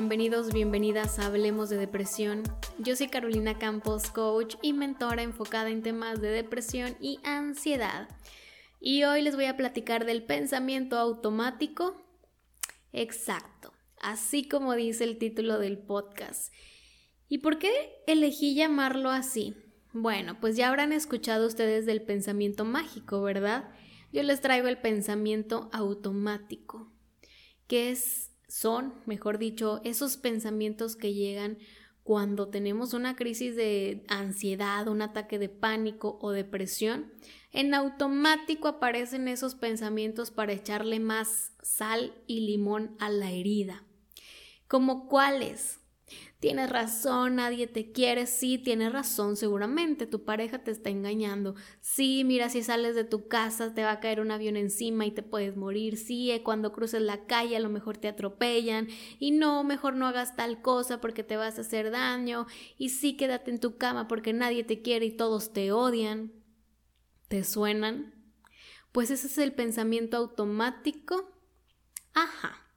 bienvenidos, bienvenidas a Hablemos de Depresión. Yo soy Carolina Campos, coach y mentora enfocada en temas de depresión y ansiedad. Y hoy les voy a platicar del pensamiento automático. Exacto, así como dice el título del podcast. ¿Y por qué elegí llamarlo así? Bueno, pues ya habrán escuchado ustedes del pensamiento mágico, ¿verdad? Yo les traigo el pensamiento automático, que es son, mejor dicho, esos pensamientos que llegan cuando tenemos una crisis de ansiedad, un ataque de pánico o depresión, en automático aparecen esos pensamientos para echarle más sal y limón a la herida. ¿Como cuáles? Tienes razón, nadie te quiere. Sí, tienes razón, seguramente tu pareja te está engañando. Sí, mira, si sales de tu casa te va a caer un avión encima y te puedes morir. Sí, eh, cuando cruces la calle a lo mejor te atropellan. Y no, mejor no hagas tal cosa porque te vas a hacer daño. Y sí, quédate en tu cama porque nadie te quiere y todos te odian. ¿Te suenan? Pues ese es el pensamiento automático. Ajá.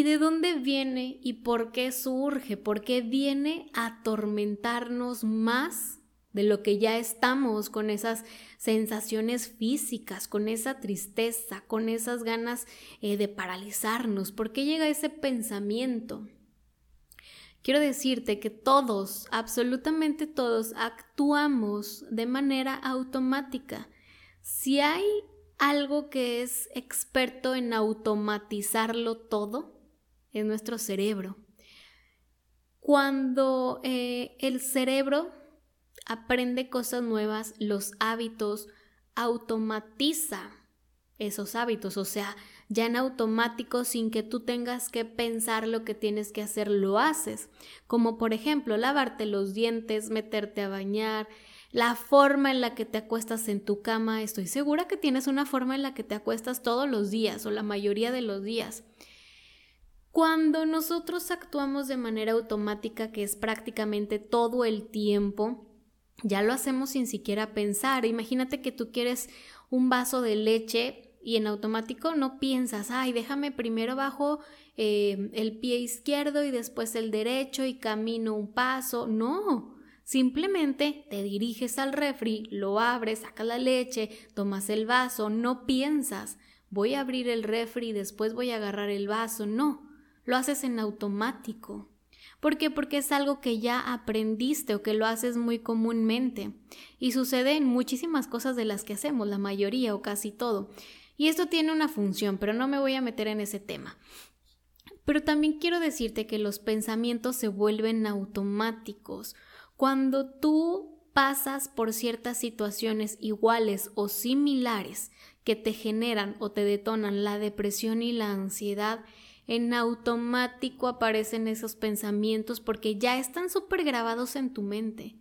¿Y de dónde viene y por qué surge? ¿Por qué viene a atormentarnos más de lo que ya estamos con esas sensaciones físicas, con esa tristeza, con esas ganas eh, de paralizarnos? ¿Por qué llega ese pensamiento? Quiero decirte que todos, absolutamente todos, actuamos de manera automática. Si hay algo que es experto en automatizarlo todo, en nuestro cerebro. Cuando eh, el cerebro aprende cosas nuevas, los hábitos, automatiza esos hábitos, o sea, ya en automático sin que tú tengas que pensar lo que tienes que hacer, lo haces. Como por ejemplo, lavarte los dientes, meterte a bañar, la forma en la que te acuestas en tu cama. Estoy segura que tienes una forma en la que te acuestas todos los días o la mayoría de los días. Cuando nosotros actuamos de manera automática, que es prácticamente todo el tiempo, ya lo hacemos sin siquiera pensar. Imagínate que tú quieres un vaso de leche y en automático no piensas, ay, déjame primero bajo eh, el pie izquierdo y después el derecho y camino un paso. No, simplemente te diriges al refri, lo abres, sacas la leche, tomas el vaso, no piensas, voy a abrir el refri y después voy a agarrar el vaso. No, lo haces en automático. ¿Por qué? Porque es algo que ya aprendiste o que lo haces muy comúnmente. Y sucede en muchísimas cosas de las que hacemos, la mayoría o casi todo. Y esto tiene una función, pero no me voy a meter en ese tema. Pero también quiero decirte que los pensamientos se vuelven automáticos. Cuando tú pasas por ciertas situaciones iguales o similares que te generan o te detonan la depresión y la ansiedad, en automático aparecen esos pensamientos porque ya están súper grabados en tu mente.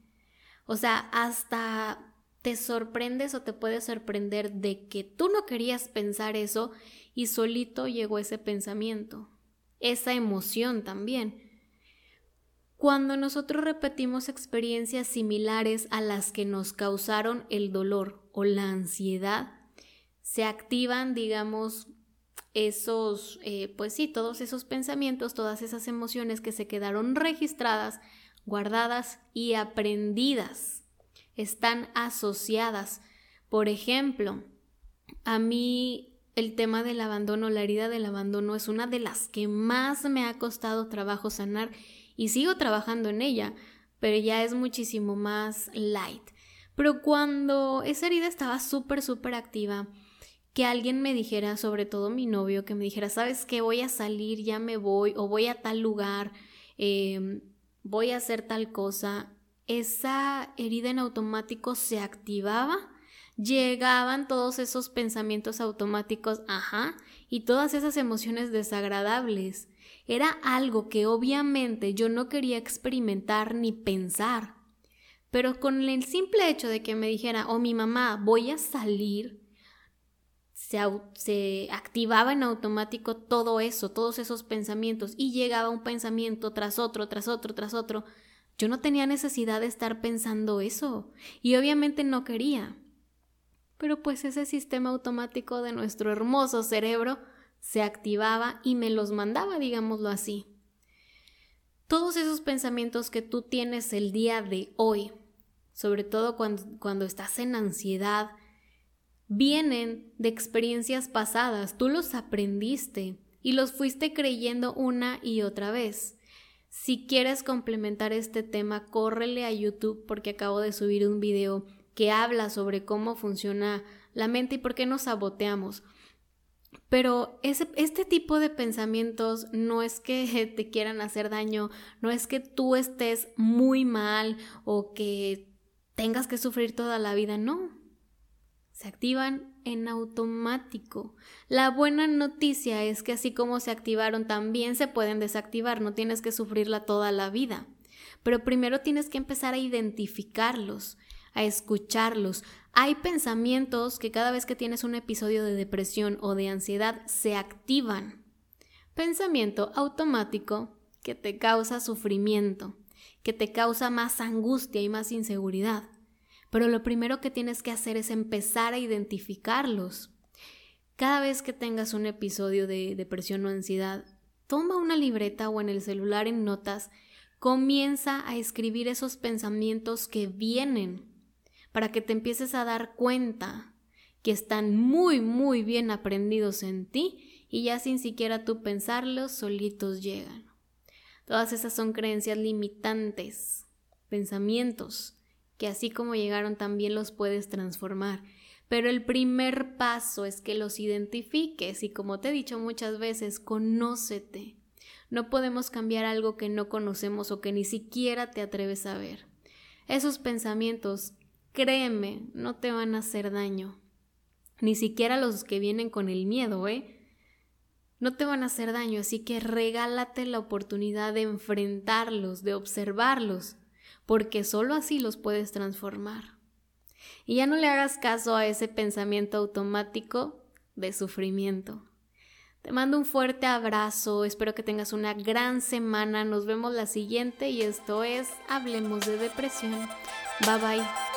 O sea, hasta te sorprendes o te puedes sorprender de que tú no querías pensar eso y solito llegó ese pensamiento, esa emoción también. Cuando nosotros repetimos experiencias similares a las que nos causaron el dolor o la ansiedad, se activan, digamos, esos, eh, pues sí, todos esos pensamientos, todas esas emociones que se quedaron registradas, guardadas y aprendidas, están asociadas. Por ejemplo, a mí el tema del abandono, la herida del abandono es una de las que más me ha costado trabajo sanar y sigo trabajando en ella, pero ya es muchísimo más light. Pero cuando esa herida estaba súper, súper activa, que alguien me dijera, sobre todo mi novio, que me dijera, ¿sabes qué? Voy a salir, ya me voy, o voy a tal lugar, em, voy a hacer tal cosa, esa herida en automático se activaba, llegaban todos esos pensamientos automáticos, ajá, y todas esas emociones desagradables. Era algo que obviamente yo no quería experimentar ni pensar. Pero con el simple hecho de que me dijera, oh, mi mamá, voy a salir, se, activaba en automático todo eso, todos esos pensamientos y llegaba un pensamiento tras otro, tras otro, tras otro. Yo no tenía necesidad de estar pensando eso y obviamente no quería. Pero pues ese sistema automático de nuestro hermoso cerebro se activaba y me los mandaba, digámoslo así. todos esos pensamientos que tú tienes el día de hoy, sobre todo cuando, cuando estás en ansiedad, vienen de experiencias pasadas, tú los aprendiste y los fuiste creyendo una y otra vez. Si quieres complementar este tema, córrele a YouTube porque acabo de subir un video que habla sobre cómo funciona la mente y por qué nos saboteamos. Pero este tipo de pensamientos no es que te quieran hacer daño, no es que tú estés muy mal o que tengas que sufrir toda la vida, no. Se activan en automático. La buena noticia es que así como se activaron, también se pueden desactivar, no tienes que sufrirla toda la vida. Pero primero tienes que empezar a identificarlos, a escucharlos. Hay pensamientos que cada vez que tienes un episodio de depresión o de ansiedad se activan. Pensamiento automático que te causa sufrimiento, que te causa más angustia y más inseguridad. Pero lo primero que tienes que hacer es empezar a identificarlos. Cada vez que tengas un episodio de depresión o ansiedad, toma una libreta o en el celular en notas, comienza a escribir esos pensamientos que vienen para que te empieces a dar cuenta que están muy, muy bien aprendidos en ti y ya sin siquiera tú pensarlos, solitos llegan. Todas esas son creencias limitantes, pensamientos que así como llegaron también los puedes transformar. Pero el primer paso es que los identifiques y como te he dicho muchas veces, conócete. No podemos cambiar algo que no conocemos o que ni siquiera te atreves a ver. Esos pensamientos, créeme, no te van a hacer daño. Ni siquiera los que vienen con el miedo, ¿eh? No te van a hacer daño, así que regálate la oportunidad de enfrentarlos, de observarlos porque solo así los puedes transformar. Y ya no le hagas caso a ese pensamiento automático de sufrimiento. Te mando un fuerte abrazo, espero que tengas una gran semana, nos vemos la siguiente y esto es Hablemos de Depresión. Bye bye.